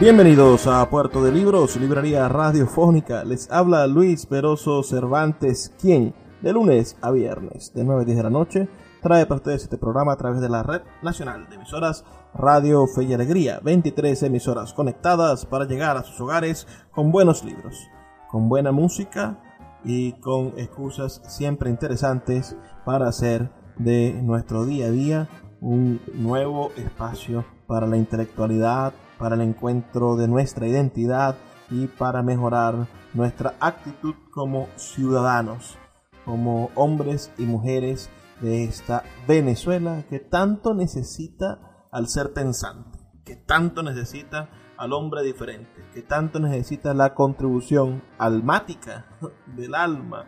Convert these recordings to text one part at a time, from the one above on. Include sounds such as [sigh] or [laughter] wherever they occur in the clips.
Bienvenidos a Puerto de Libros, librería radiofónica. Les habla Luis Peroso Cervantes, quien de lunes a viernes de 9 a 10 de la noche trae para ustedes este programa a través de la red nacional de emisoras Radio Fe y Alegría. 23 emisoras conectadas para llegar a sus hogares con buenos libros, con buena música y con excusas siempre interesantes para hacer de nuestro día a día un nuevo espacio para la intelectualidad, para el encuentro de nuestra identidad y para mejorar nuestra actitud como ciudadanos, como hombres y mujeres de esta Venezuela que tanto necesita al ser pensante, que tanto necesita al hombre diferente, que tanto necesita la contribución almática [laughs] del alma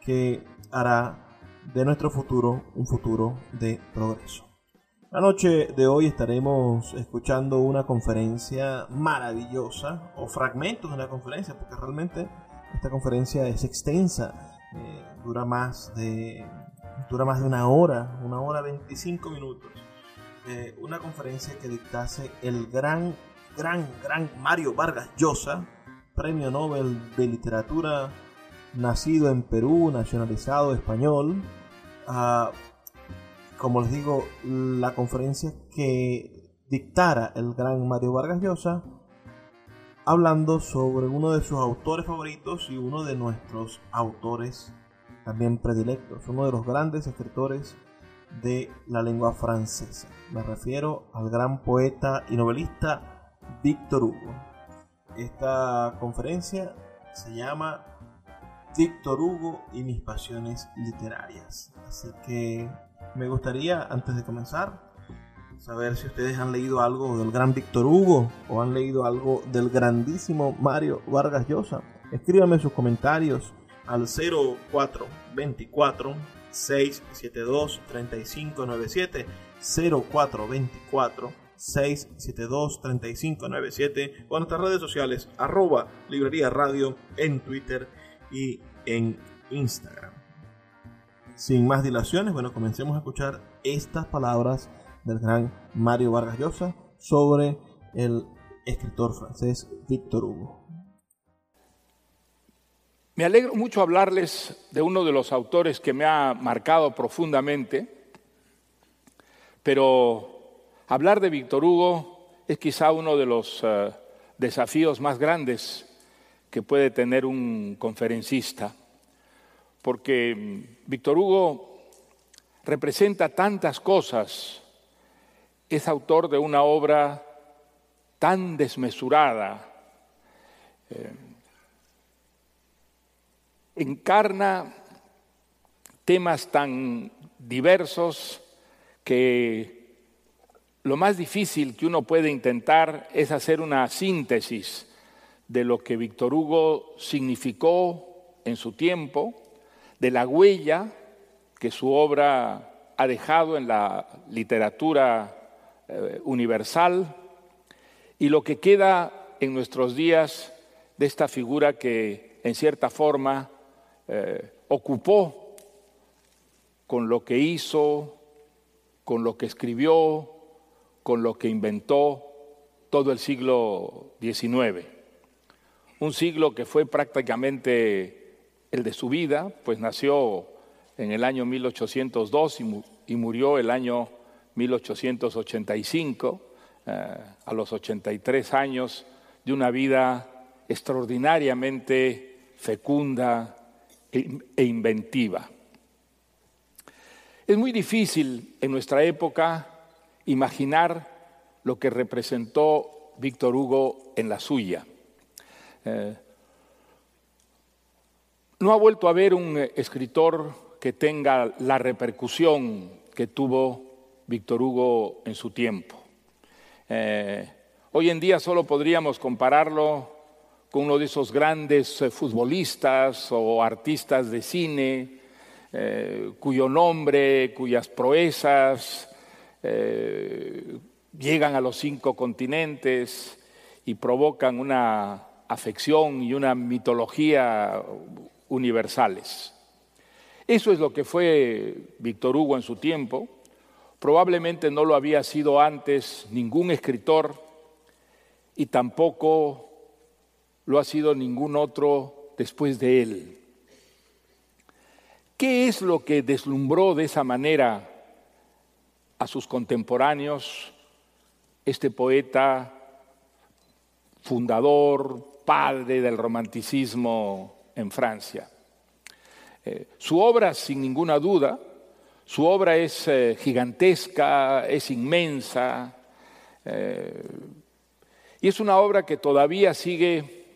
que hará de nuestro futuro un futuro de progreso. La noche de hoy estaremos escuchando una conferencia maravillosa o fragmentos de una conferencia, porque realmente esta conferencia es extensa, eh, dura más de dura más de una hora, una hora 25 minutos. Eh, una conferencia que dictase el gran, gran, gran Mario Vargas Llosa, premio Nobel de Literatura, nacido en Perú, nacionalizado español. Uh, como les digo, la conferencia que dictara el gran Mario Vargas Llosa, hablando sobre uno de sus autores favoritos y uno de nuestros autores también predilectos, uno de los grandes escritores de la lengua francesa. Me refiero al gran poeta y novelista Víctor Hugo. Esta conferencia se llama Víctor Hugo y mis pasiones literarias. Así que me gustaría, antes de comenzar, saber si ustedes han leído algo del gran Víctor Hugo o han leído algo del grandísimo Mario Vargas Llosa. Escríbanme sus comentarios al 0424 672 3597 0424 672 3597 o en nuestras redes sociales arroba librería radio en Twitter y en Instagram. Sin más dilaciones, bueno, comencemos a escuchar estas palabras del gran Mario Vargas Llosa sobre el escritor francés Victor Hugo. Me alegro mucho hablarles de uno de los autores que me ha marcado profundamente, pero hablar de Víctor Hugo es quizá uno de los uh, desafíos más grandes que puede tener un conferencista porque Víctor Hugo representa tantas cosas, es autor de una obra tan desmesurada, eh, encarna temas tan diversos que lo más difícil que uno puede intentar es hacer una síntesis de lo que Víctor Hugo significó en su tiempo, de la huella que su obra ha dejado en la literatura eh, universal y lo que queda en nuestros días de esta figura que en cierta forma eh, ocupó con lo que hizo, con lo que escribió, con lo que inventó todo el siglo XIX. Un siglo que fue prácticamente el de su vida, pues nació en el año 1802 y, murió el año 1885, eh, a los 83 años, de una vida extraordinariamente fecunda e, e inventiva. Es muy difícil en nuestra época imaginar lo que representó Víctor Hugo en la suya. Eh, no ha vuelto a haber un escritor que tenga la repercusión que tuvo Víctor Hugo en su tiempo. Eh, hoy en día solo podríamos compararlo con uno de esos grandes eh, futbolistas o artistas de cine, cuyo nombre, cuyas proezas llegan a los cinco continentes y provocan una afección y una mitología universales. Eso es lo que fue Víctor Hugo en su tiempo. Probablemente no lo había sido antes ningún escritor y tampoco lo ha sido ningún otro después de él. ¿Qué es lo que deslumbró de esa manera a sus contemporáneos este poeta fundador, padre del romanticismo en Francia. Eh, su obra, sin ninguna duda, su obra es eh, gigantesca, es inmensa, eh, y es una obra que todavía sigue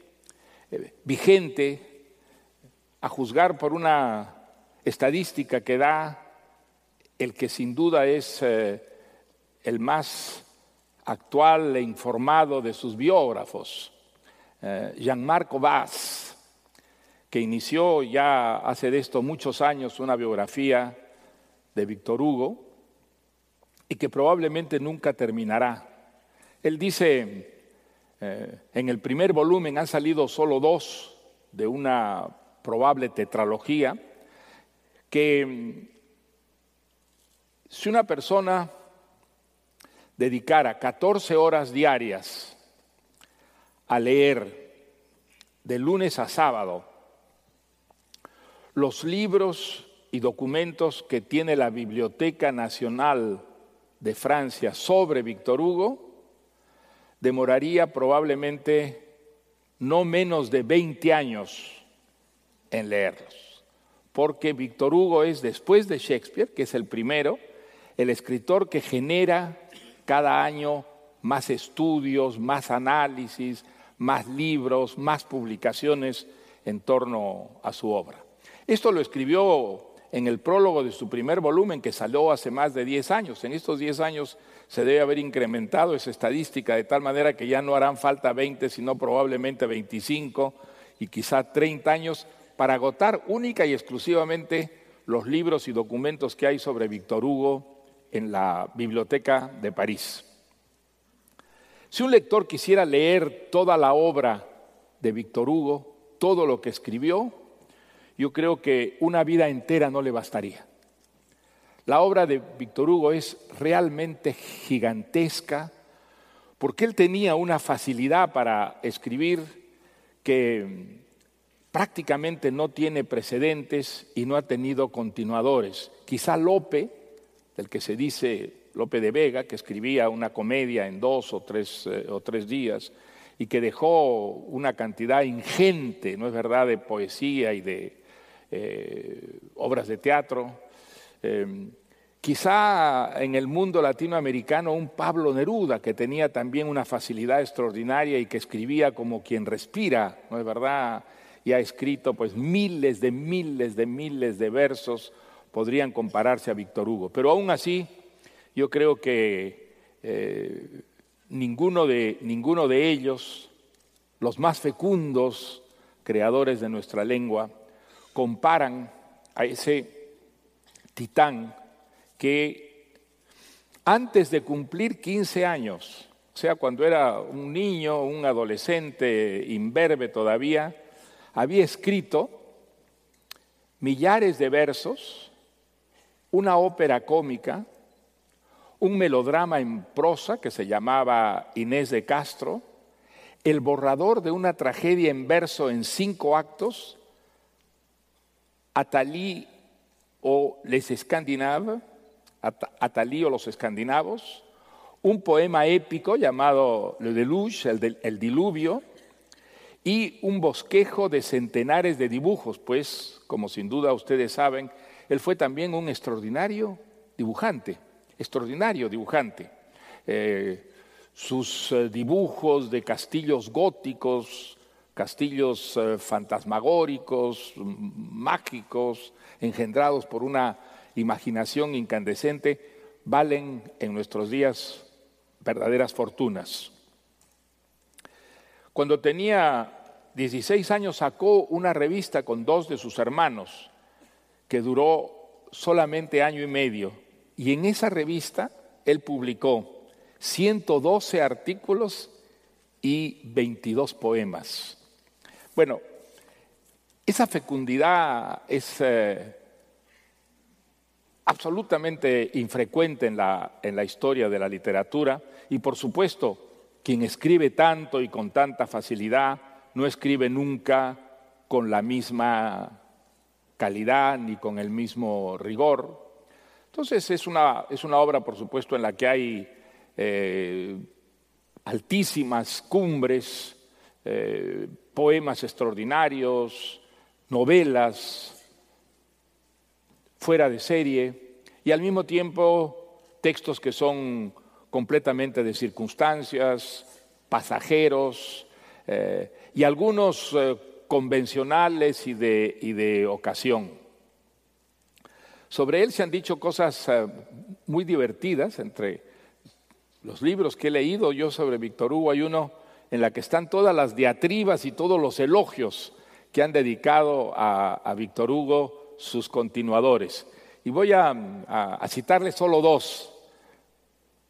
vigente, a juzgar por una estadística que da el que sin duda es el más actual e informado de sus biógrafos, Jean-Marc Vaz, que inició ya hace de esto muchos años una biografía de Víctor Hugo y que probablemente nunca terminará. Él dice, eh, en el primer volumen han salido solo dos de una probable tetralogía, que mm, si una persona dedicara 14 horas diarias a leer de lunes a sábado los libros y documentos que tiene la Biblioteca Nacional de Francia sobre Víctor Hugo, demoraría probablemente no menos de 20 años en leerlos, porque Víctor Hugo es, después de Shakespeare, que es el primero, el escritor que genera cada año más estudios, más análisis, más libros, más publicaciones en torno a su obra. Esto lo escribió en el prólogo de su primer volumen que salió hace más de 10 años. En estos 10 años se debe haber incrementado esa estadística de tal manera que ya no harán falta 20, sino probablemente 25 y quizá 30 años para agotar única y exclusivamente los libros y documentos que hay sobre Víctor Hugo en la Biblioteca de París. Si un lector quisiera leer toda la obra de Víctor Hugo, todo lo que escribió, yo creo que una vida entera no le bastaría. La obra de Víctor Hugo es realmente gigantesca porque él tenía una facilidad para escribir que prácticamente no tiene precedentes y no ha tenido continuadores. Quizá Lope, del que se dice Lope de Vega, que escribía una comedia en dos o tres, eh, o tres días y que dejó una cantidad ingente, ¿no es verdad?, de poesía y de, eh, obras de teatro. Eh, quizá en el mundo latinoamericano un Pablo Neruda, que tenía también una facilidad extraordinaria y que escribía como quien respira, ¿no es verdad? Y ha escrito pues miles de miles de miles de versos, podrían compararse a Víctor Hugo. Pero aún así, yo creo que eh, ninguno, de, ninguno de ellos, los más fecundos creadores de nuestra lengua, comparan a ese titán que antes de cumplir 15 años, o sea, cuando era un niño, un adolescente, imberbe todavía, había escrito millares de versos, una ópera cómica, un melodrama en prosa que se llamaba Inés de Castro, el borrador de una tragedia en verso en cinco actos Atali o Les Scandinaves, Atalí o los escandinavos, un poema épico llamado Le Deluge, el, el diluvio, y un bosquejo de centenares de dibujos, pues, como sin duda ustedes saben, él fue también un extraordinario dibujante, extraordinario dibujante. Eh, sus eh, dibujos de castillos góticos, castillos eh, fantasmagóricos, mágicos, engendrados por una imaginación incandescente, valen en nuestros días verdaderas fortunas. Cuando tenía 16 años sacó una revista con dos de sus hermanos, que duró solamente año y medio, y en esa revista él publicó 112 artículos y 22 poemas. Bueno, esa fecundidad es eh, absolutamente infrecuente en la, en la historia de la literatura y por supuesto quien escribe tanto y con tanta facilidad no escribe nunca con la misma calidad ni con el mismo rigor. Entonces es una, es una obra, por supuesto, en la que hay eh, altísimas cumbres, eh, poemas extraordinarios, novelas fuera de serie y al mismo tiempo textos que son completamente de circunstancias, pasajeros eh, y algunos convencionales y de, y de ocasión. Sobre él se han dicho cosas muy divertidas entre los libros que he leído yo sobre Víctor Hugo, hay uno en la que están todas las diatribas y todos los elogios que han dedicado a, Víctor Hugo sus continuadores. Y voy a, a citarles solo dos,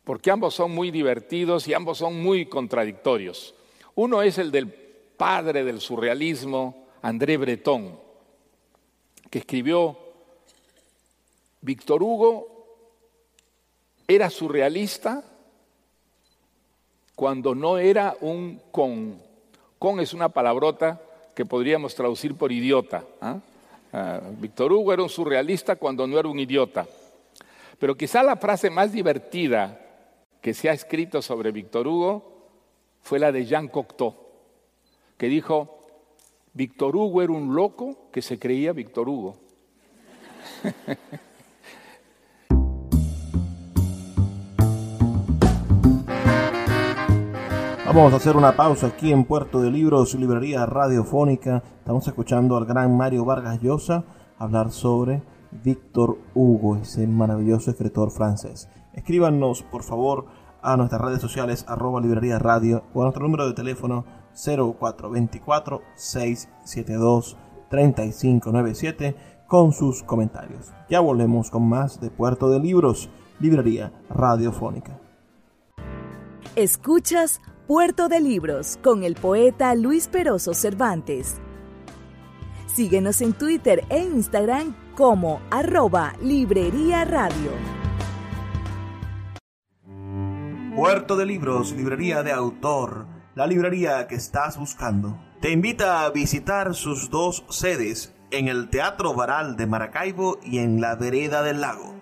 porque ambos son muy divertidos y ambos son muy contradictorios. Uno es el del padre del surrealismo, André Breton, que escribió, Víctor Hugo era surrealista cuando no era un con. Con es una palabrota que podríamos traducir por idiota. Ah, Víctor Hugo era un surrealista cuando no era un idiota. Pero quizá la frase más divertida que se ha escrito sobre Víctor Hugo fue la de Jean Cocteau, que dijo, Víctor Hugo era un loco que se creía Víctor Hugo. [laughs] Vamos a hacer una pausa aquí en Puerto de Libros, librería radiofónica. Estamos escuchando al gran Mario Vargas Llosa hablar sobre Víctor Hugo, ese maravilloso escritor francés. Escríbanos, por favor, a nuestras redes sociales, arroba librería radio, o a nuestro número de teléfono 0424-672-3597 con sus comentarios. Ya volvemos con más de Puerto de Libros, librería radiofónica. Escuchas Puerto de Libros con el poeta Luis Peroso Cervantes. Síguenos en Twitter e Instagram como arroba Librería Radio. Puerto de Libros, librería de autor, la librería que estás buscando. Te invita a visitar sus dos sedes en el Teatro Varal de Maracaibo y en la Vereda del Lago.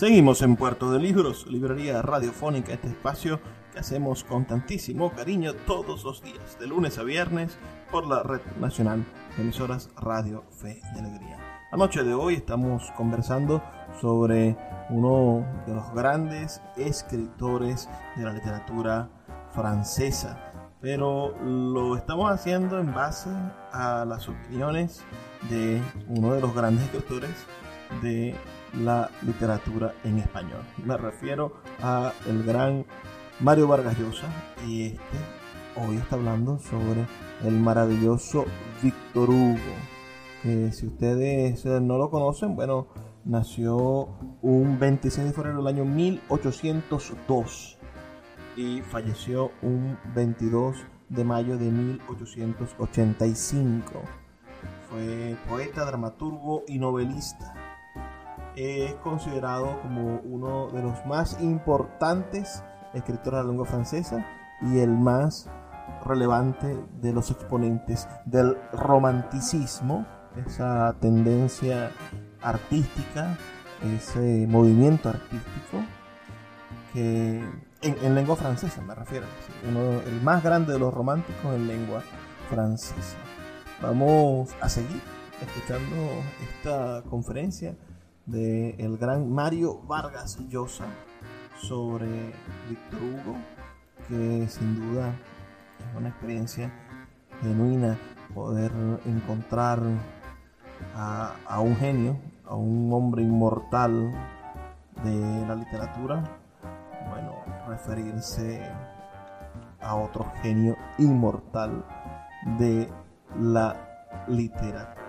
Seguimos en Puerto de Libros, librería radiofónica, este espacio que hacemos con tantísimo cariño todos los días, de lunes a viernes, por la Red Nacional de Emisoras Radio Fe y Alegría. La noche de hoy estamos conversando sobre uno de los grandes escritores de la literatura francesa. Pero lo estamos haciendo en base a las opiniones de uno de los grandes escritores de la literatura en español. Me refiero a el gran Mario Vargas Llosa y este hoy está hablando sobre el maravilloso Víctor Hugo. Que si ustedes eh, no lo conocen, bueno, nació un 26 de febrero del año 1802 y falleció un 22 de mayo de 1885. Fue poeta, dramaturgo y novelista. Es considerado como uno de los más importantes escritores de la lengua francesa y el más relevante de los exponentes del romanticismo, esa tendencia artística, ese movimiento artístico que en, lengua francesa me refiero, el más grande de los románticos en lengua francesa. Vamos a seguir escuchando esta conferencia del el gran Mario Vargas Llosa sobre Víctor Hugo, que sin duda es una experiencia genuina poder encontrar a, a un genio, a un hombre inmortal de la literatura, bueno, referirse a otro genio inmortal de la literatura.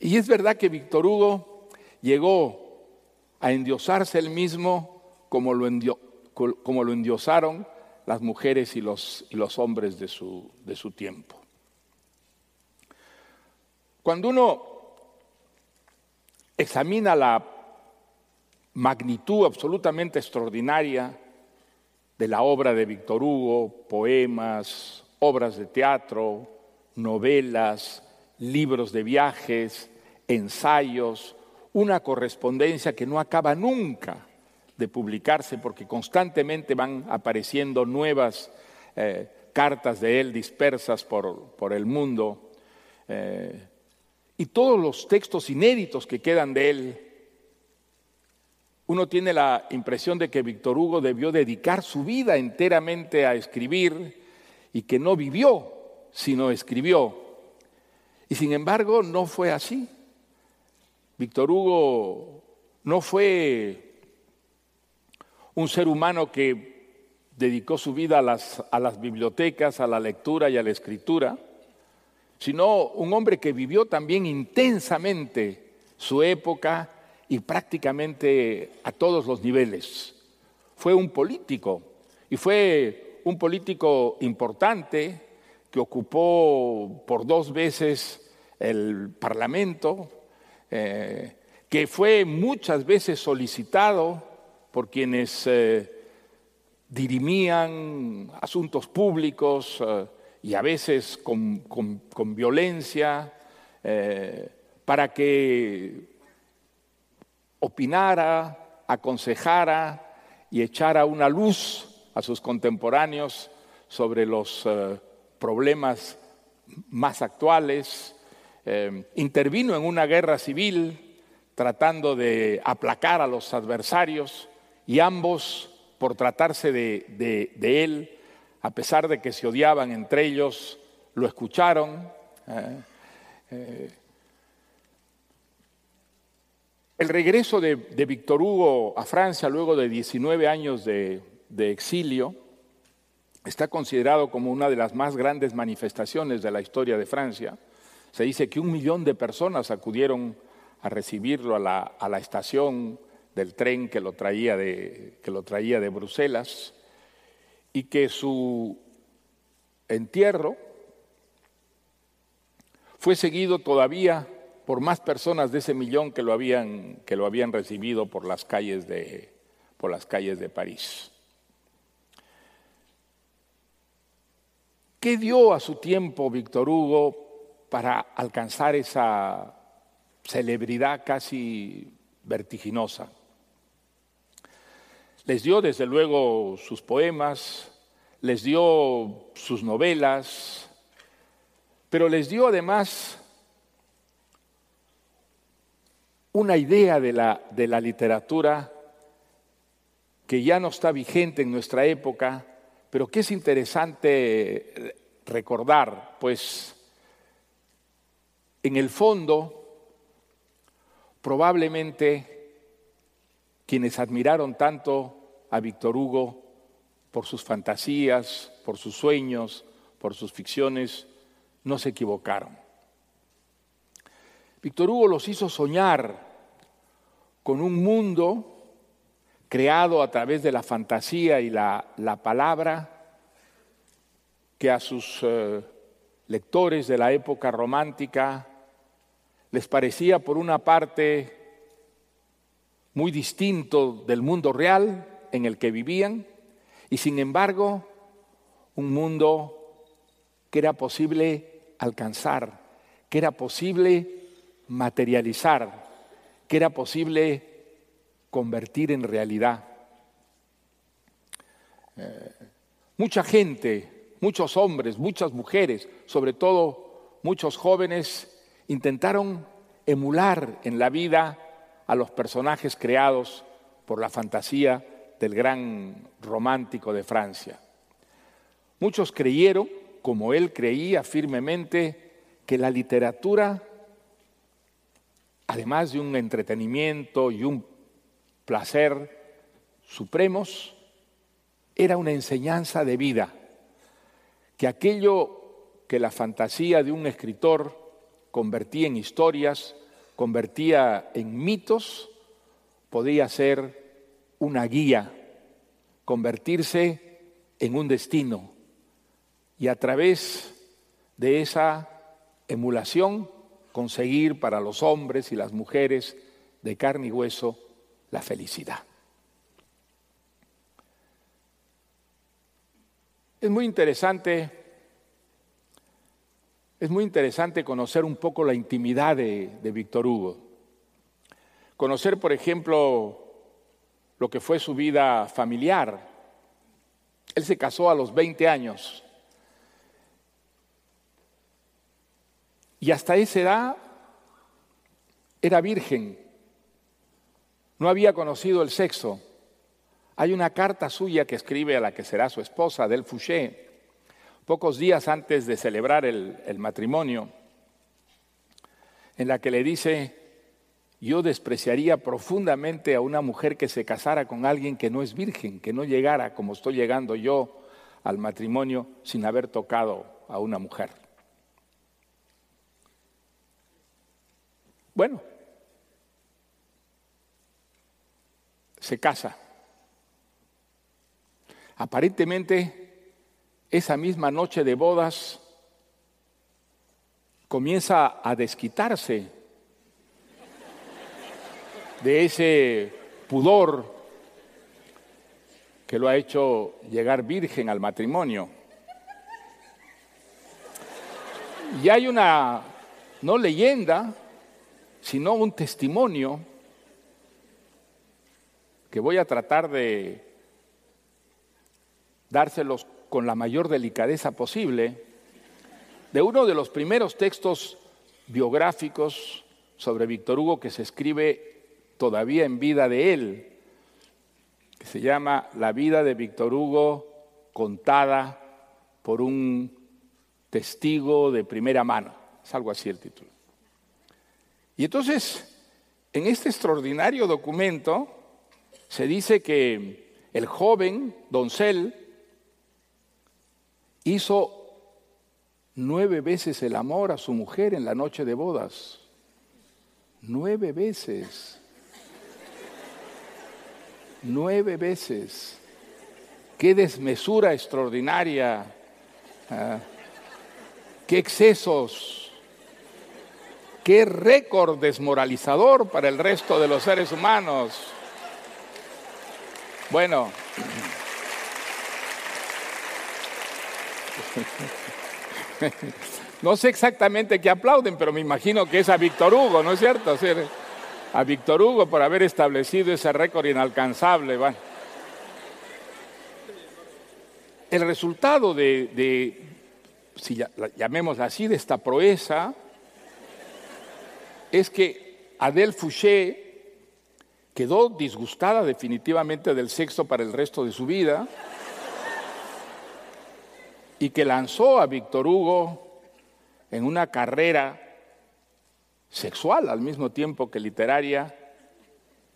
Y es verdad que Víctor Hugo llegó a endiosarse él mismo como lo, como lo endiosaron las mujeres y los, y los hombres de su, de su tiempo. Cuando uno examina la magnitud absolutamente extraordinaria de la obra de Víctor Hugo, poemas, obras de teatro, novelas, libros de viajes, ensayos, una correspondencia que no acaba nunca de publicarse porque constantemente van apareciendo nuevas eh, cartas de él dispersas por, el mundo eh, y todos los textos inéditos que quedan de él. Uno tiene la impresión de que Víctor Hugo debió dedicar su vida enteramente a escribir y que no vivió, sino escribió. Y sin embargo no fue así. Víctor Hugo no fue un ser humano que dedicó su vida a las, bibliotecas, a la lectura y a la escritura, sino un hombre que vivió también intensamente su época y prácticamente a todos los niveles. Fue un político y fue un político importante que ocupó por dos veces el Parlamento, eh, que fue muchas veces solicitado por quienes eh, dirimían asuntos públicos eh, y a veces con, violencia, eh, para que opinara, aconsejara y echara una luz a sus contemporáneos sobre los problemas más actuales. Intervino en una guerra civil tratando de aplacar a los adversarios y ambos, por tratarse de, él, a pesar de que se odiaban entre ellos, lo escucharon. ¿eh? Eh, el regreso de, Víctor Hugo a Francia luego de 19 años de, de exilio está considerado como una de las más grandes manifestaciones de la historia de Francia. Se dice que un millón de personas acudieron a recibirlo a la, estación del tren que lo traía de, que lo traía de Bruselas y que su entierro fue seguido todavía por más personas de ese millón que lo habían, que lo habían recibido por las calles de, por las calles de París. ¿Qué dio a su tiempo Víctor Hugo para alcanzar esa celebridad casi vertiginosa? Les dio desde luego sus poemas, les dio sus novelas, pero les dio además una idea de la, de la literatura que ya no está vigente en nuestra época, pero que es interesante recordar, pues en el fondo, probablemente quienes admiraron tanto a Víctor Hugo por sus fantasías, por sus sueños, por sus ficciones, no se equivocaron. Víctor Hugo los hizo soñar con un mundo creado a través de la fantasía y la, palabra, que a sus eh, lectores de la época romántica les parecía por una parte muy distinto del mundo real en el que vivían y sin embargo un mundo que era posible alcanzar, que era posible materializar, que era posible convertir en realidad. Eh, mucha gente, muchos hombres, muchas mujeres, sobre todo muchos jóvenes, intentaron emular en la vida a los personajes creados por la fantasía del gran romántico de Francia. Muchos creyeron, como él creía firmemente, que la literatura, además de un entretenimiento y un placer supremos, era una enseñanza de vida, que aquello que la fantasía de un escritor convertía en historias, convertía en mitos, podía ser una guía, convertirse en un destino y a través de esa emulación conseguir para los hombres y las mujeres de carne y hueso la felicidad. Es muy interesante, es muy interesante conocer un poco la intimidad de, de Víctor Hugo. Conocer, por ejemplo, lo que fue su vida familiar. Él se casó a los 20 años. Y hasta esa edad era virgen no había conocido el sexo. Hay una carta suya que escribe a la que será su esposa, Del Fouché, pocos días antes de celebrar el, el matrimonio, en la que le dice, yo despreciaría profundamente a una mujer que se casara con alguien que no es virgen, que no llegara como estoy llegando yo al matrimonio sin haber tocado a una mujer. Bueno, se casa. Aparentemente, esa misma noche de bodas comienza a desquitarse de ese pudor que lo ha hecho llegar virgen al matrimonio. Y hay una, no leyenda, sino un testimonio que voy a tratar de dárselos con la mayor delicadeza posible, de uno de los primeros textos biográficos sobre Víctor Hugo que se escribe todavía en vida de él, que se llama La vida de Víctor Hugo contada por un testigo de primera mano. Es algo así el título. Y entonces, en este extraordinario documento, se dice que el joven doncel hizo nueve veces el amor a su mujer en la noche de bodas. Nueve veces. Nueve veces. Qué desmesura extraordinaria. Ah, qué excesos. Qué récord desmoralizador para el resto de los seres humanos. Bueno. [laughs] No sé exactamente qué aplauden, pero me imagino que es a Víctor Hugo, ¿no es cierto? A Víctor Hugo por haber establecido ese récord inalcanzable. El resultado de, si llamémosla así, de esta proeza, es que Adel Fouché quedó disgustada definitivamente del sexo para el resto de su vida y que lanzó a Víctor Hugo en una carrera sexual al mismo tiempo que literaria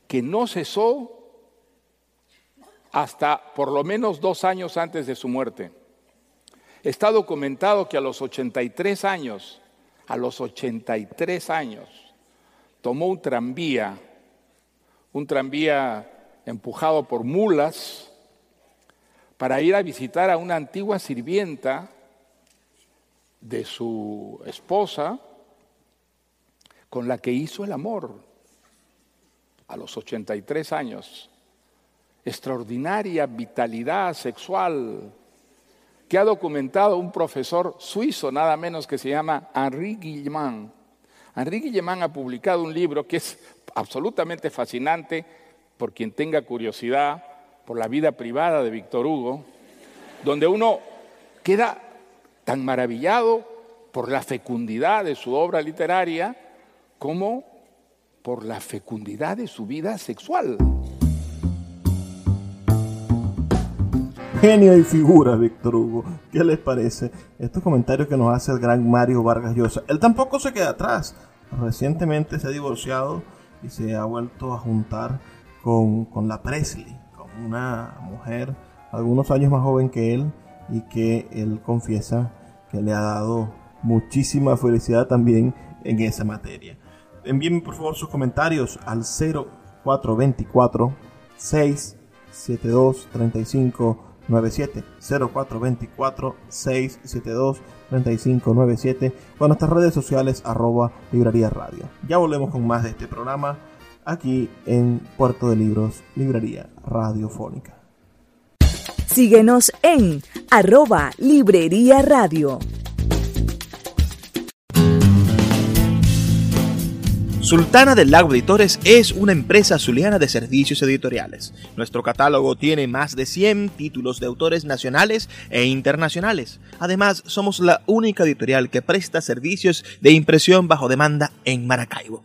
que no cesó hasta por lo menos dos años antes de su muerte. Está documentado que a los 83 años, a los 83 años, tomó un tranvía, un tranvía empujado por mulas, para ir a visitar a una antigua sirvienta de su esposa, con la que hizo el amor a los 83 años. Extraordinaria vitalidad sexual, que ha documentado un profesor suizo, nada menos que se llama Henri Guillemán. Henri Guillemán ha publicado un libro que es absolutamente fascinante por quien tenga curiosidad por la vida privada de Víctor Hugo, donde uno queda tan maravillado por la fecundidad de su obra literaria como por la fecundidad de su vida sexual. genio y figura, Víctor Hugo. ¿Qué les parece? Estos comentarios que nos hace el gran Mario Vargas Llosa. Él tampoco se queda atrás. Recientemente se ha divorciado y se ha vuelto a juntar con, con la Presley, una mujer algunos años más joven que él y que él confiesa que le ha dado muchísima felicidad también en esa materia. Envíenme por favor sus comentarios al 0424 672 35 97 0424 672 3597 o nuestras redes sociales arroba librería radio. Ya volvemos con más de este programa aquí en Puerto de Libros, Librería Radiofónica. Síguenos en arroba librería radio. Sultana del Lago Editores es una empresa zuliana de servicios editoriales. Nuestro catálogo tiene más de 100 títulos de autores nacionales e internacionales. Además, somos la única editorial que presta servicios de impresión bajo demanda en Maracaibo.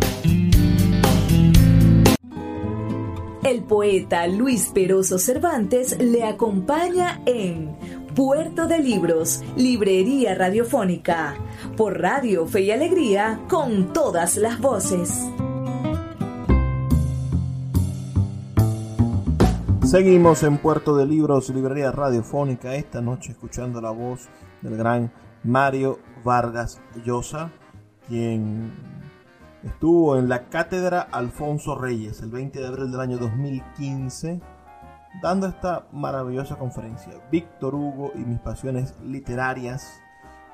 El poeta Luis Peroso Cervantes le acompaña en Puerto de Libros, Librería Radiofónica, por Radio Fe y Alegría, con todas las voces. Seguimos en Puerto de Libros, Librería Radiofónica, esta noche escuchando la voz del gran Mario Vargas Llosa, quien estuvo en la Cátedra Alfonso Reyes el 20 de abril del año 2015, dando esta maravillosa conferencia, Víctor Hugo y mis pasiones literarias,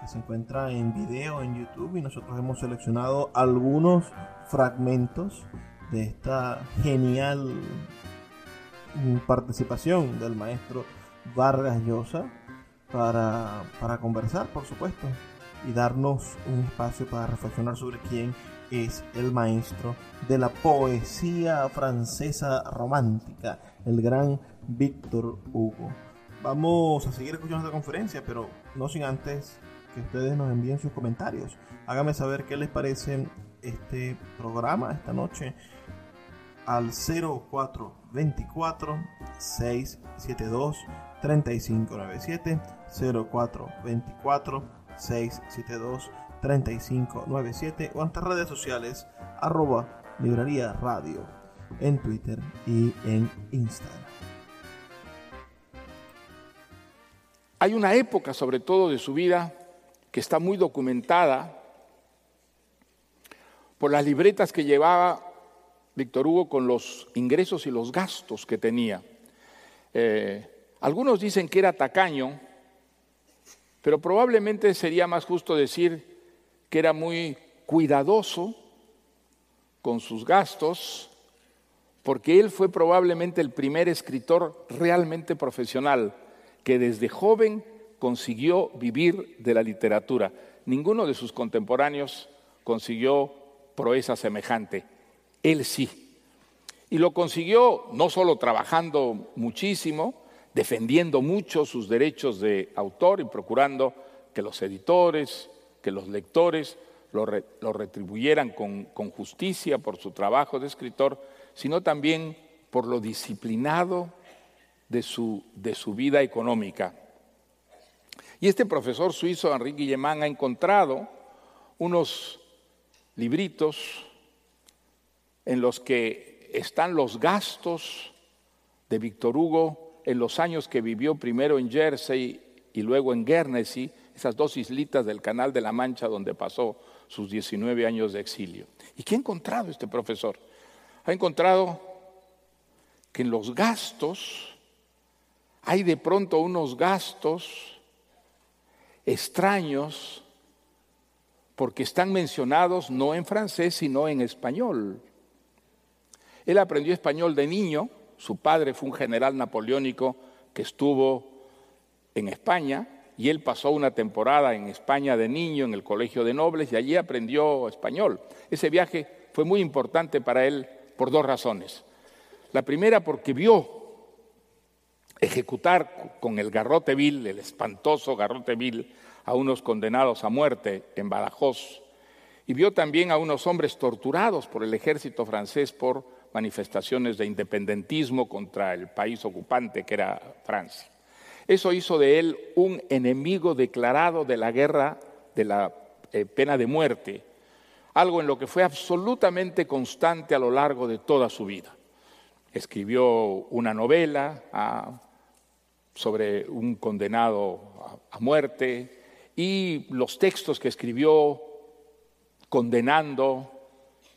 que se encuentra en video en YouTube y nosotros hemos seleccionado algunos fragmentos de esta genial participación del maestro Vargas Llosa para, para conversar, por supuesto, y darnos un espacio para reflexionar sobre quién es el maestro de la poesía francesa romántica, el gran Víctor Hugo. Vamos a seguir escuchando esta conferencia, pero no sin antes que ustedes nos envíen sus comentarios. Háganme saber qué les parece este programa esta noche al 0424 672 3597 0424 672 3597 o en nuestras redes sociales arroba librería radio en Twitter y en Instagram. Hay una época, sobre todo de su vida, que está muy documentada por las libretas que llevaba Víctor Hugo con los ingresos y los gastos que tenía. Eh, algunos dicen que era tacaño, pero probablemente sería más justo decir que era muy cuidadoso con sus gastos, porque él fue probablemente el primer escritor realmente profesional que desde joven consiguió vivir de la literatura. Ninguno de sus contemporáneos consiguió proeza semejante. Él sí. Y lo consiguió no solo trabajando muchísimo, defendiendo mucho sus derechos de autor y procurando que los editores, que los lectores lo, retribuyeran con, justicia por su trabajo de escritor, sino también por lo disciplinado de su, vida económica. Y este profesor suizo, Enrique Guillemán, ha encontrado unos libritos en los que están los gastos de Víctor Hugo en los años que vivió primero en Jersey y luego en Guernsey, esas dos islitas del Canal de la Mancha donde pasó sus 19 años de exilio. ¿Y qué ha encontrado este profesor? Ha encontrado que en los gastos hay de pronto unos gastos extraños porque están mencionados no en francés, sino en español. Él aprendió español de niño, su padre fue un general napoleónico que estuvo en España y él pasó una temporada en España de niño en el Colegio de Nobles y allí aprendió español. Ese viaje fue muy importante para él por dos razones. La primera porque vio ejecutar con el garrote vil, el espantoso garrote vil, a unos condenados a muerte en Badajoz. Y vio también a unos hombres torturados por el ejército francés por manifestaciones de independentismo contra el país ocupante que era Francia. Eso hizo de él un enemigo declarado de la guerra de la eh, pena de muerte, algo en lo que fue absolutamente constante a lo largo de toda su vida. Escribió una novela ah, sobre un condenado a, muerte y los textos que escribió condenando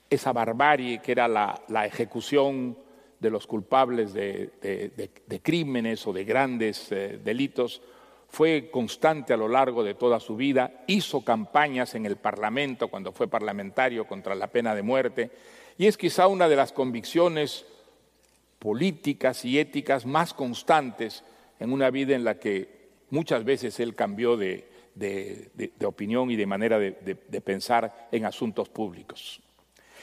esa barbarie que era la, ejecución de los culpables de, crímenes o de grandes eh, delitos, fue constante a lo largo de toda su vida, hizo campañas en el Parlamento cuando fue parlamentario contra la pena de muerte, y es quizá una de las convicciones políticas y éticas más constantes en una vida en la que muchas veces él cambió de, opinión y de manera de, pensar en asuntos públicos.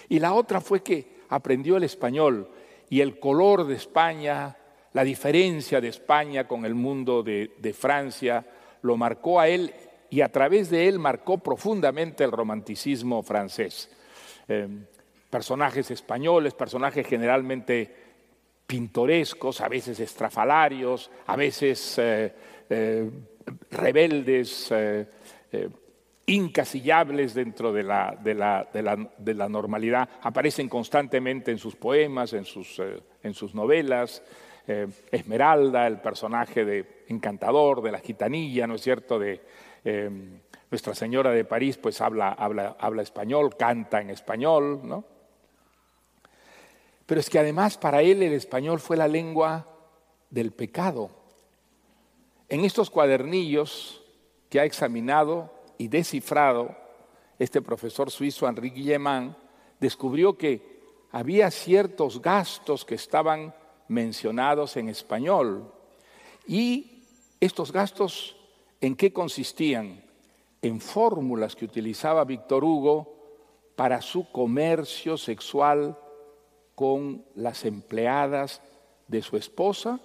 Y la otra fue que aprendió el español y el color de España, la diferencia de España con el mundo de, Francia, lo marcó a él y a través de él marcó profundamente el romanticismo francés. Eh, personajes españoles, personajes generalmente pintorescos, a veces estrafalarios, a veces eh, eh, rebeldes, eh, incasillables dentro de la, de, la, de la, normalidad, aparecen constantemente en sus poemas, en sus, en sus novelas. Esmeralda, el personaje de encantador de la gitanilla, ¿no es cierto?, de Nuestra Señora de París, pues habla, habla, habla español, canta en español, ¿no? Pero es que además para él el español fue la lengua del pecado. En estos cuadernillos que ha examinado y descifrado este profesor suizo Henri Guillemán, descubrió que había ciertos gastos que estaban mencionados en español. ¿Y estos gastos en qué consistían? En fórmulas que utilizaba Víctor Hugo para su comercio sexual con las empleadas de su esposa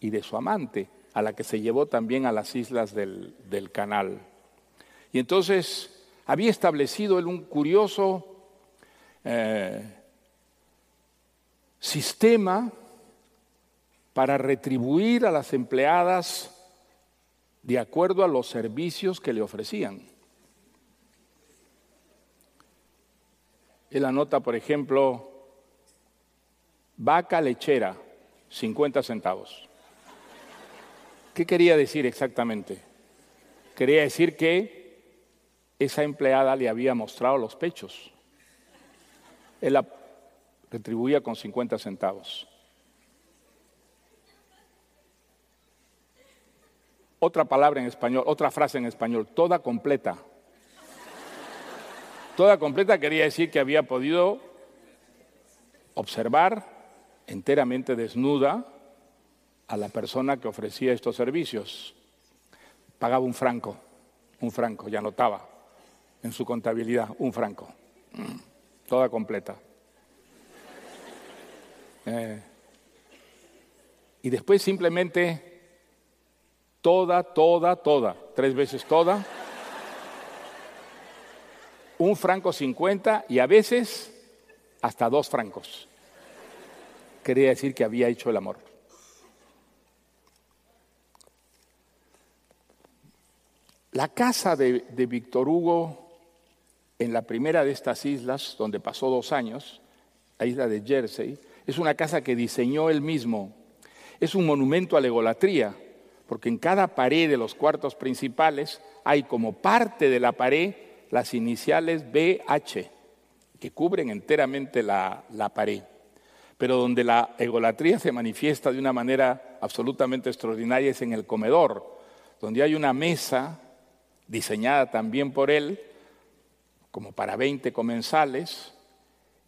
y de su amante, a la que se llevó también a las islas del, canal. Y entonces había establecido él un curioso eh, sistema para retribuir a las empleadas de acuerdo a los servicios que le ofrecían. Él anota, por ejemplo, Vaca lechera, 50 centavos. ¿Qué quería decir exactamente? Quería decir que esa empleada le había mostrado los pechos. Él la retribuía con 50 centavos. Otra palabra en español, otra frase en español, toda completa. Toda completa quería decir que había podido observar enteramente desnuda a la persona que ofrecía estos servicios. Pagaba un franco, un franco, ya anotaba en su contabilidad, un franco, toda completa. Eh, y después simplemente toda, toda, toda, tres veces toda, un franco cincuenta y a veces hasta dos francos. Quería decir que había hecho el amor. La casa de, de Víctor Hugo en la primera de estas islas, donde pasó dos años, la isla de Jersey, es una casa que diseñó él mismo. Es un monumento a la egolatría, porque en cada pared de los cuartos principales hay como parte de la pared las iniciales BH, que cubren enteramente la, la pared. Pero donde la egolatría se manifiesta de una manera absolutamente extraordinaria es en el comedor, donde hay una mesa diseñada también por él, como para 20 comensales,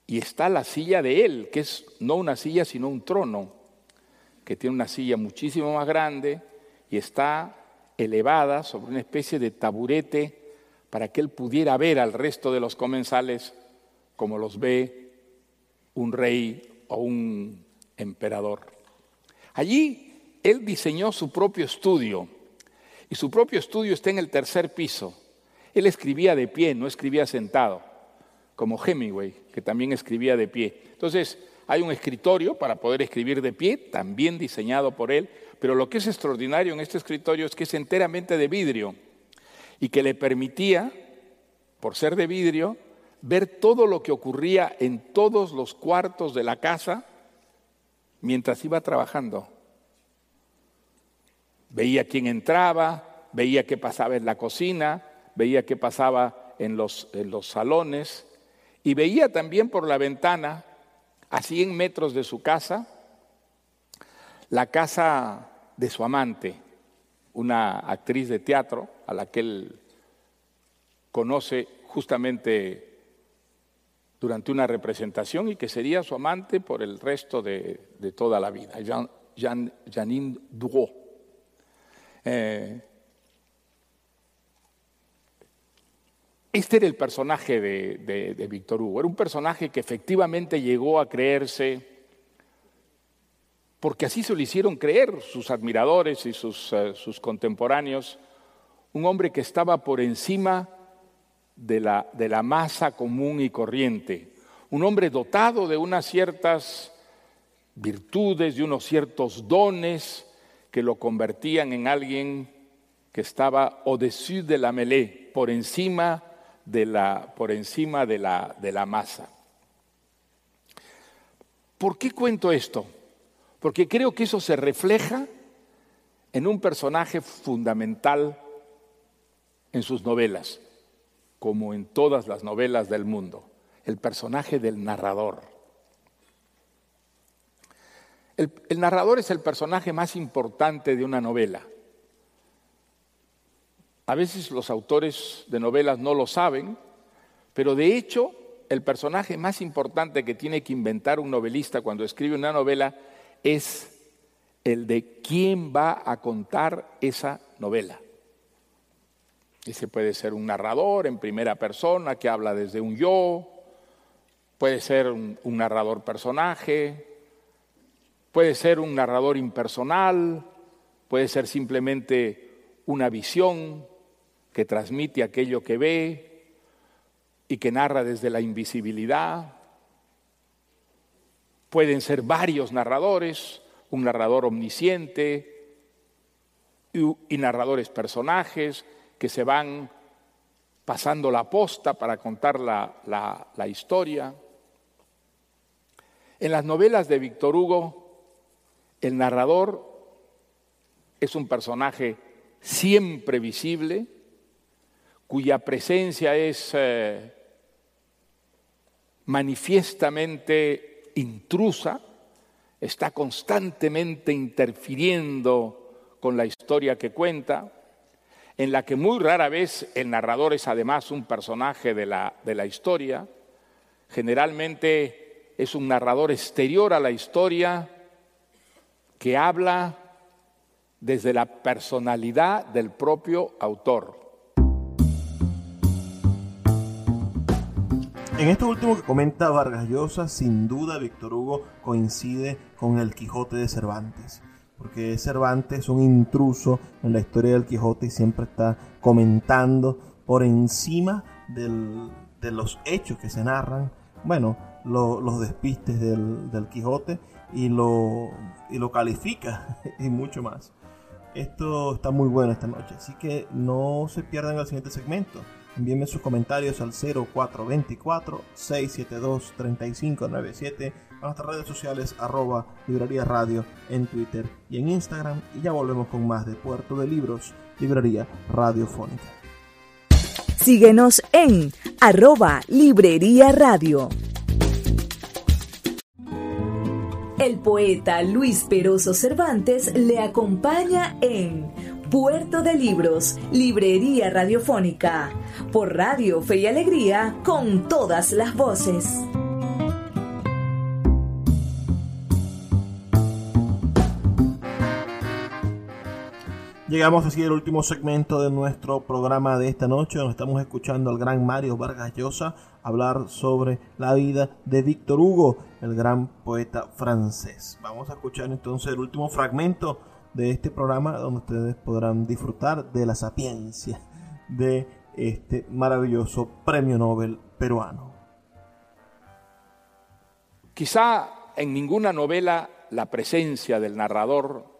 y está la silla de él, que es no una silla, sino un trono, que tiene una silla muchísimo más grande y está elevada sobre una especie de taburete para que él pudiera ver al resto de los comensales como los ve un rey o un emperador. Allí él diseñó su propio estudio y su propio estudio está en el tercer piso. Él escribía de pie, no escribía sentado, como Hemingway, que también escribía de pie. Entonces, hay un escritorio para poder escribir de pie, también diseñado por él, pero lo que es extraordinario en este escritorio es que es enteramente de vidrio y que le permitía, por ser de vidrio, ver todo lo que ocurría en todos los cuartos de la casa mientras iba trabajando. Veía quién entraba, veía qué pasaba en la cocina, veía qué pasaba en los, en los salones y veía también por la ventana, a 100 metros de su casa, la casa de su amante, una actriz de teatro a la que él conoce justamente durante una representación y que sería su amante por el resto de, toda la vida, Janine Drouot. Eh, este era el personaje de, de, Víctor Hugo, era un personaje que efectivamente llegó a creerse, porque así se lo hicieron creer sus admiradores y sus, eh, sus contemporáneos, un hombre que estaba por encima de la, de la masa común y corriente, un hombre dotado de unas ciertas virtudes, de unos ciertos dones, que lo convertían en alguien que estaba au-dessus de la mêlée, por encima de la, por encima de la, de la masa. ¿Por qué cuento esto? Porque creo que eso se refleja en un personaje fundamental en sus novelas, como en todas las novelas del mundo, el personaje del narrador. El, narrador es el personaje más importante de una novela. A veces los autores de novelas no lo saben, pero de hecho el personaje más importante que tiene que inventar un novelista cuando escribe una novela es el de quién va a contar esa novela. Ese puede ser un narrador en primera persona que habla desde un yo, puede ser un, un narrador personaje, Puede ser un narrador impersonal, puede ser simplemente una visión que transmite aquello que ve y que narra desde la invisibilidad. Pueden ser varios narradores, un narrador omnisciente y, narradores personajes que se van pasando la posta para contar la, la historia. En las novelas de Víctor Hugo el narrador es un personaje siempre visible, cuya presencia es eh, manifiestamente intrusa, está constantemente interfiriendo con la historia que cuenta, en la que muy rara vez el narrador es además un personaje de la, de la historia, generalmente es un narrador exterior a la historia, que habla desde la personalidad del propio autor. En esto último que comenta Vargas Llosa, sin duda Víctor Hugo coincide con el Quijote de Cervantes, porque Cervantes es un intruso en la historia del Quijote y siempre está comentando por encima de los hechos que se narran, bueno, los despistes del, Quijote y lo, y lo califica [laughs] y mucho más. Esto está muy bueno esta noche, así que no se pierdan el siguiente segmento. Envíenme sus comentarios al 0424-672-3597 a nuestras redes sociales arroba librería radio en Twitter y en Instagram y ya volvemos con más de Puerto de Libros, Librería Radiofónica. Síguenos en arroba librería radio. El poeta Luis Peroso Cervantes le acompaña en Puerto de Libros, Librería Radiofónica, por Radio Fe y Alegría, con todas las voces. Llegamos así al último segmento de nuestro programa de esta noche, donde estamos escuchando al gran Mario Vargas Llosa hablar sobre la vida de Víctor Hugo, el gran poeta francés. Vamos a escuchar entonces el último fragmento de este programa, donde ustedes podrán disfrutar de la sapiencia de este maravilloso premio Nobel peruano. Quizá en ninguna novela la presencia del narrador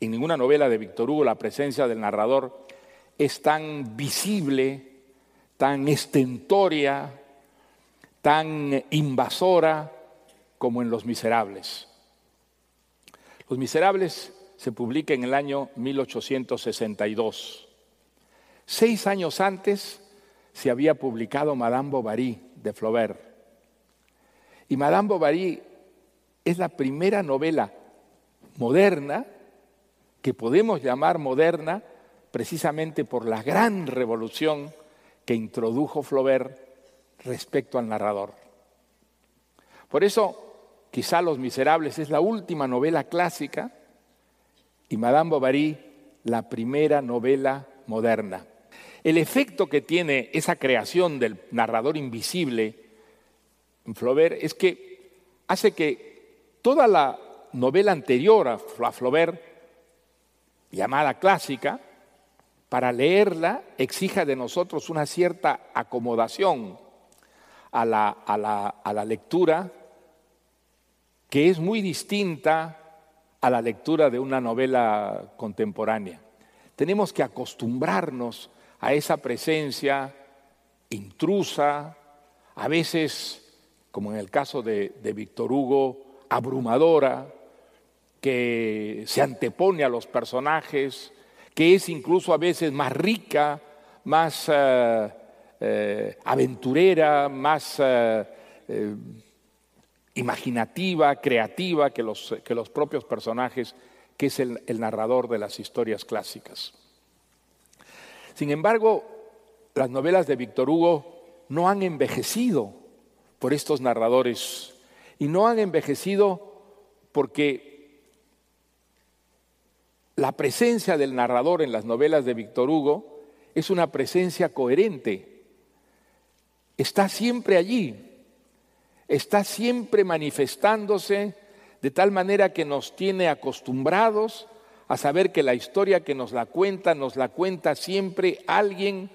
en ninguna novela de Víctor Hugo la presencia del narrador es tan visible, tan estentoria, tan invasora como en Los Miserables. Los Miserables se publica en el año 1862. Seis años antes se había publicado Madame Bovary de Flaubert. Y Madame Bovary es la primera novela moderna que podemos llamar moderna precisamente por la gran revolución que introdujo Flaubert respecto al narrador. Por eso, quizá Los Miserables es la última novela clásica y Madame Bovary la primera novela moderna. El efecto que tiene esa creación del narrador invisible en Flaubert es que hace que toda la novela anterior a Flaubert llamada clásica, para leerla exija de nosotros una cierta acomodación a la, a la, a la lectura que es muy distinta a la lectura de una novela contemporánea. Tenemos que acostumbrarnos a esa presencia intrusa, a veces, como en el caso de, de Víctor Hugo, abrumadora, que se antepone a los personajes, que es incluso a veces más rica, más eh, eh, aventurera, más eh, imaginativa, creativa que los, que los, propios personajes, que es el, el narrador de las historias clásicas. Sin embargo, las novelas de Víctor Hugo no han envejecido por estos narradores y no han envejecido porque la presencia del narrador en las novelas de Víctor Hugo es una presencia coherente. Está siempre allí, está siempre manifestándose de tal manera que nos tiene acostumbrados a saber que la historia que nos la cuenta, nos la cuenta siempre alguien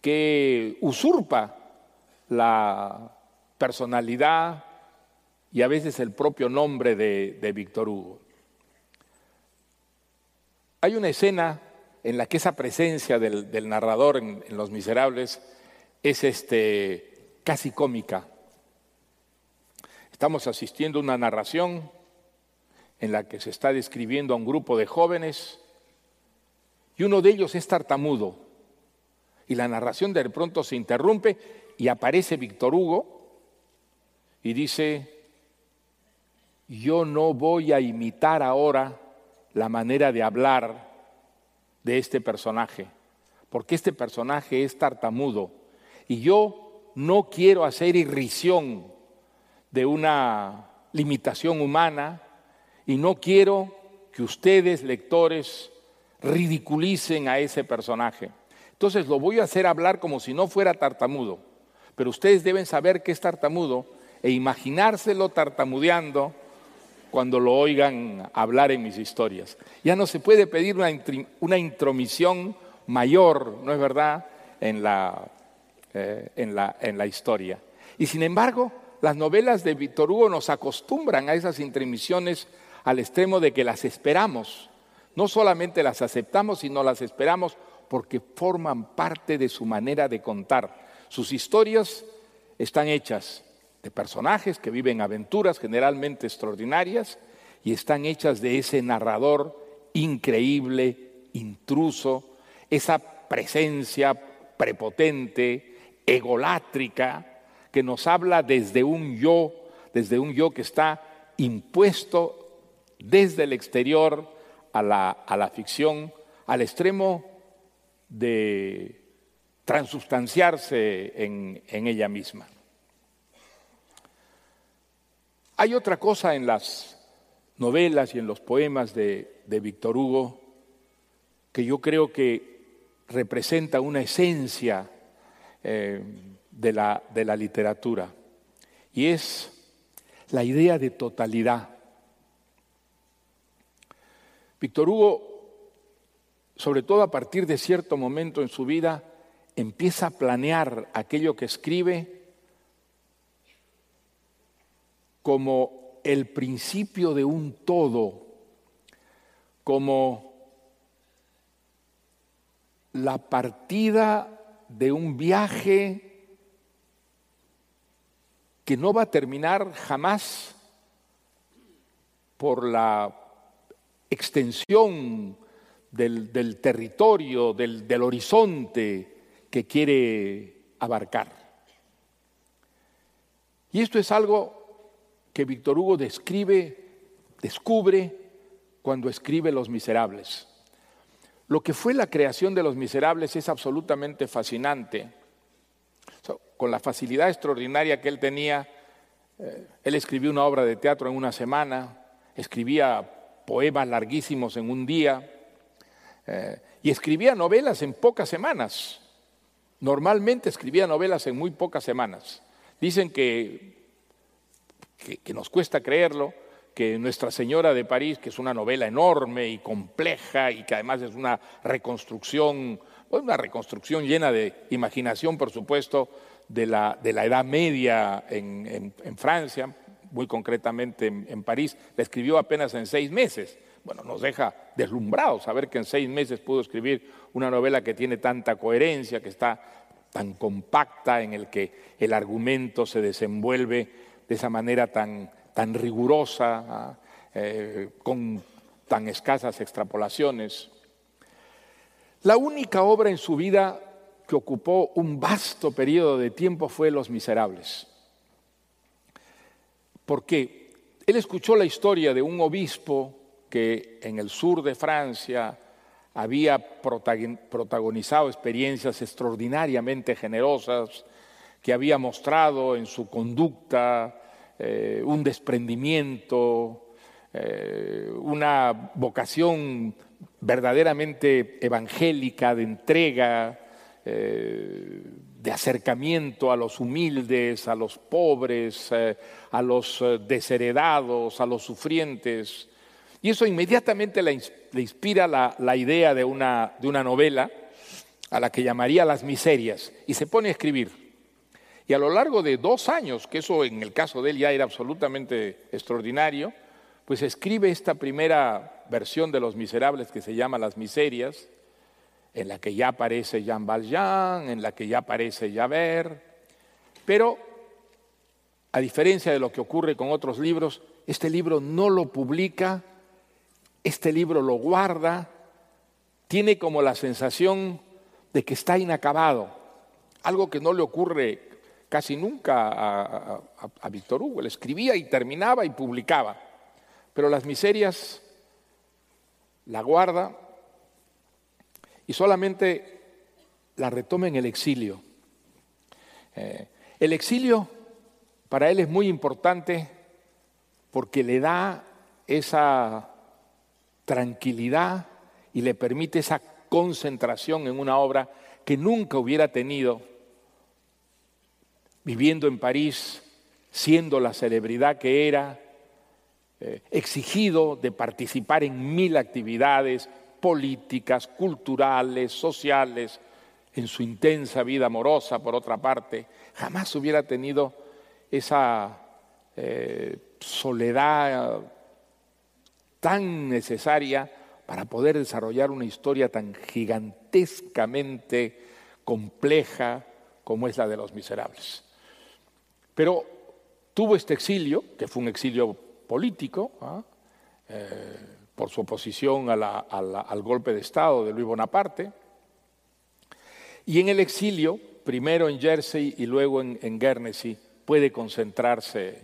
que usurpa la personalidad y a veces el propio nombre de, Víctor Hugo. Hay una escena en la que esa presencia del, narrador en, Los Miserables es este, casi cómica. Estamos asistiendo a una narración en la que se está describiendo a un grupo de jóvenes y uno de ellos es tartamudo. Y la narración de pronto se interrumpe y aparece Víctor Hugo y dice, yo no voy a imitar ahora la manera de hablar de este personaje, porque este personaje es tartamudo y yo no quiero hacer irrisión de una limitación humana y no quiero que ustedes, lectores, ridiculicen a ese personaje. Entonces lo voy a hacer hablar como si no fuera tartamudo, pero ustedes deben saber que es tartamudo e imaginárselo tartamudeando cuando lo oigan hablar en mis historias. Ya no se puede pedir una, intromisión mayor, ¿no es verdad?, en la, eh, en, la, en la historia. Y sin embargo, las novelas de Víctor Hugo nos acostumbran a esas intromisiones al extremo de que las esperamos. No solamente las aceptamos, sino las esperamos porque forman parte de su manera de contar. Sus historias están hechas de personajes que viven aventuras generalmente extraordinarias y están hechas de ese narrador increíble, intruso, esa presencia prepotente, egolátrica, que nos habla desde un yo, desde un yo que está impuesto desde el exterior a la, a la ficción, al extremo de transustanciarse en, en ella misma. Hay otra cosa en las novelas y en los poemas de, Víctor Hugo que yo creo que representa una esencia eh, de, la, de la literatura y es la idea de totalidad. Víctor Hugo, sobre todo a partir de cierto momento en su vida, empieza a planear aquello que escribe como el principio de un todo, como la partida de un viaje que no va a terminar jamás por la extensión del, territorio, del, del horizonte que quiere abarcar. Y esto es algo que Víctor Hugo describe, descubre cuando escribe Los Miserables. Lo que fue la creación de Los Miserables es absolutamente fascinante. con la facilidad extraordinaria que él tenía, eh, él escribió una obra de teatro en una semana, escribía poemas larguísimos en un día eh, y escribía novelas en pocas semanas. Normalmente escribía novelas en muy pocas semanas. Dicen que que, nos cuesta creerlo, que Nuestra Señora de París, que es una novela enorme y compleja y que además es una reconstrucción, una reconstrucción llena de imaginación, por supuesto, de la, de la Edad Media en, Francia, muy concretamente en, París, la escribió apenas en seis meses. Bueno, nos deja deslumbrados saber que en seis meses pudo escribir una novela que tiene tanta coherencia, que está tan compacta, en el que el argumento se desenvuelve de esa manera tan, tan rigurosa, ¿ah? eh, con tan escasas extrapolaciones. La única obra en su vida que ocupó un vasto periodo de tiempo fue Los Miserables. Porque él escuchó la historia de un obispo que en el sur de Francia había protagonizado experiencias extraordinariamente generosas, que había mostrado en su conducta eh, un desprendimiento, eh, una vocación verdaderamente evangélica de entrega, eh, de acercamiento a los humildes, a los pobres, a los desheredados, a los sufrientes. Y eso inmediatamente le, inspira la, la idea de una, de una novela a la que llamaría Las Miserias y se pone a escribir. Y a lo largo de dos años, que eso en el caso de él ya era absolutamente extraordinario, pues escribe esta primera versión de Los Miserables que se llama Las Miserias, en la que ya aparece Jean Valjean, en la que ya aparece Javert, pero a diferencia de lo que ocurre con otros libros, este libro no lo publica, este libro lo guarda, tiene como la sensación de que está inacabado, algo que no le ocurre casi nunca a, Víctor Hugo. Él escribía y terminaba y publicaba. Pero las miserias la guarda y solamente la retoma en el exilio. Eh, el exilio para él es muy importante porque le da esa tranquilidad y le permite esa concentración en una obra que nunca hubiera tenido viviendo en París, siendo la celebridad que era, eh, exigido de participar en mil actividades políticas, culturales, sociales, en su intensa vida amorosa, por otra parte, jamás hubiera tenido esa eh, soledad tan necesaria para poder desarrollar una historia tan gigantescamente compleja como es la de los miserables. Pero tuvo este exilio, que fue un exilio político, ¿ah? eh, por su oposición al golpe de Estado de Luis Bonaparte, y en el exilio, primero en Jersey y luego en, Guernsey, puede concentrarse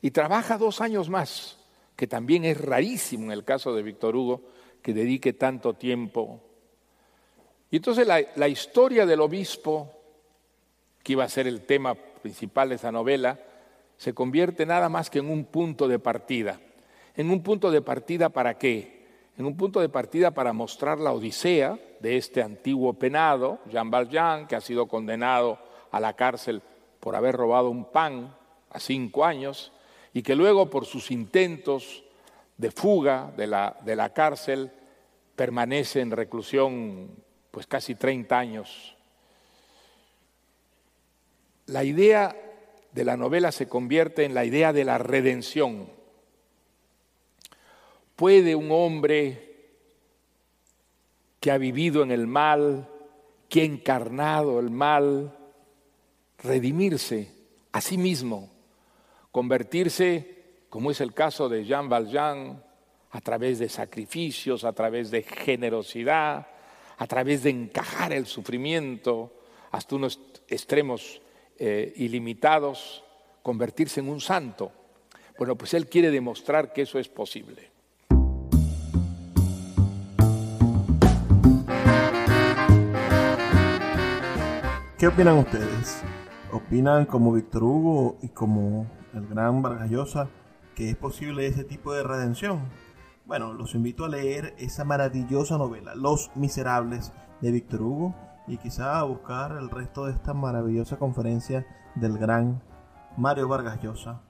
y trabaja dos años más, que también es rarísimo en el caso de Víctor Hugo, que dedique tanto tiempo. Y entonces la, la historia del obispo, que iba a ser el tema principal de esa novela, se convierte nada más que en un punto de partida. ¿En un punto de partida para qué? En un punto de partida para mostrar la odisea de este antiguo penado, Jean Valjean, que ha sido condenado a la cárcel por haber robado un pan a cinco años y que luego por sus intentos de fuga de la, de la cárcel permanece en reclusión pues casi 30 años. La idea de la novela se convierte en la idea de la redención. ¿Puede un hombre que ha vivido en el mal, que ha encarnado el mal, redimirse a sí mismo, convertirse, como es el caso de Jean Valjean, a través de sacrificios, a través de generosidad, a través de encajar el sufrimiento hasta unos extremos eh, ilimitados, convertirse en un santo. Bueno, pues él quiere demostrar que eso es posible. ¿Qué opinan ustedes? ¿Opinan como Víctor Hugo y como el gran Vargas Llosa que es posible ese tipo de redención? Bueno, los invito a leer esa maravillosa novela, Los Miserables, de Víctor Hugo, y quizá buscar el resto de esta maravillosa conferencia del gran Mario Vargas Llosa,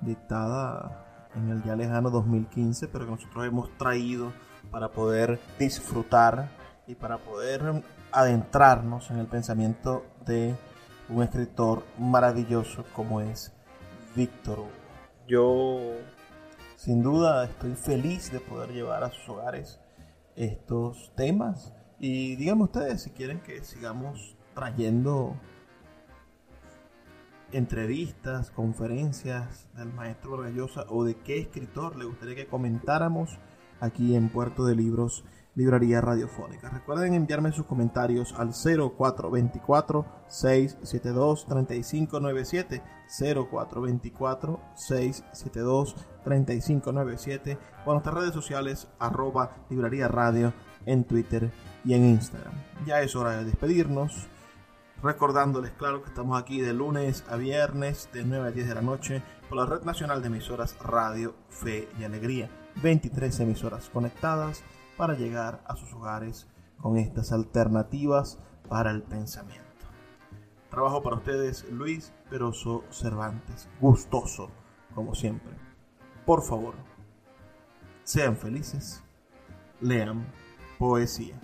dictada en el ya lejano 2015, pero que nosotros hemos traído para poder disfrutar y para poder adentrarnos en el pensamiento de un escritor maravilloso como es Víctor Hugo. Yo sin duda estoy feliz de poder llevar a sus hogares estos temas y díganme ustedes si quieren que sigamos trayendo entrevistas, conferencias del maestro Vargallosa o de qué escritor le gustaría que comentáramos aquí en Puerto de Libros, Librería Radiofónica. Recuerden enviarme sus comentarios al 0424-672-3597, 0424-672-3597 o en nuestras redes sociales arroba Librería Radio en Twitter y en Instagram. Ya es hora de despedirnos. Recordándoles, claro, que estamos aquí de lunes a viernes, de 9 a 10 de la noche, por la Red Nacional de Emisoras Radio Fe y Alegría. 23 emisoras conectadas para llegar a sus hogares con estas alternativas para el pensamiento. Trabajo para ustedes Luis Peroso Cervantes, gustoso, como siempre. Por favor, sean felices, lean poesía.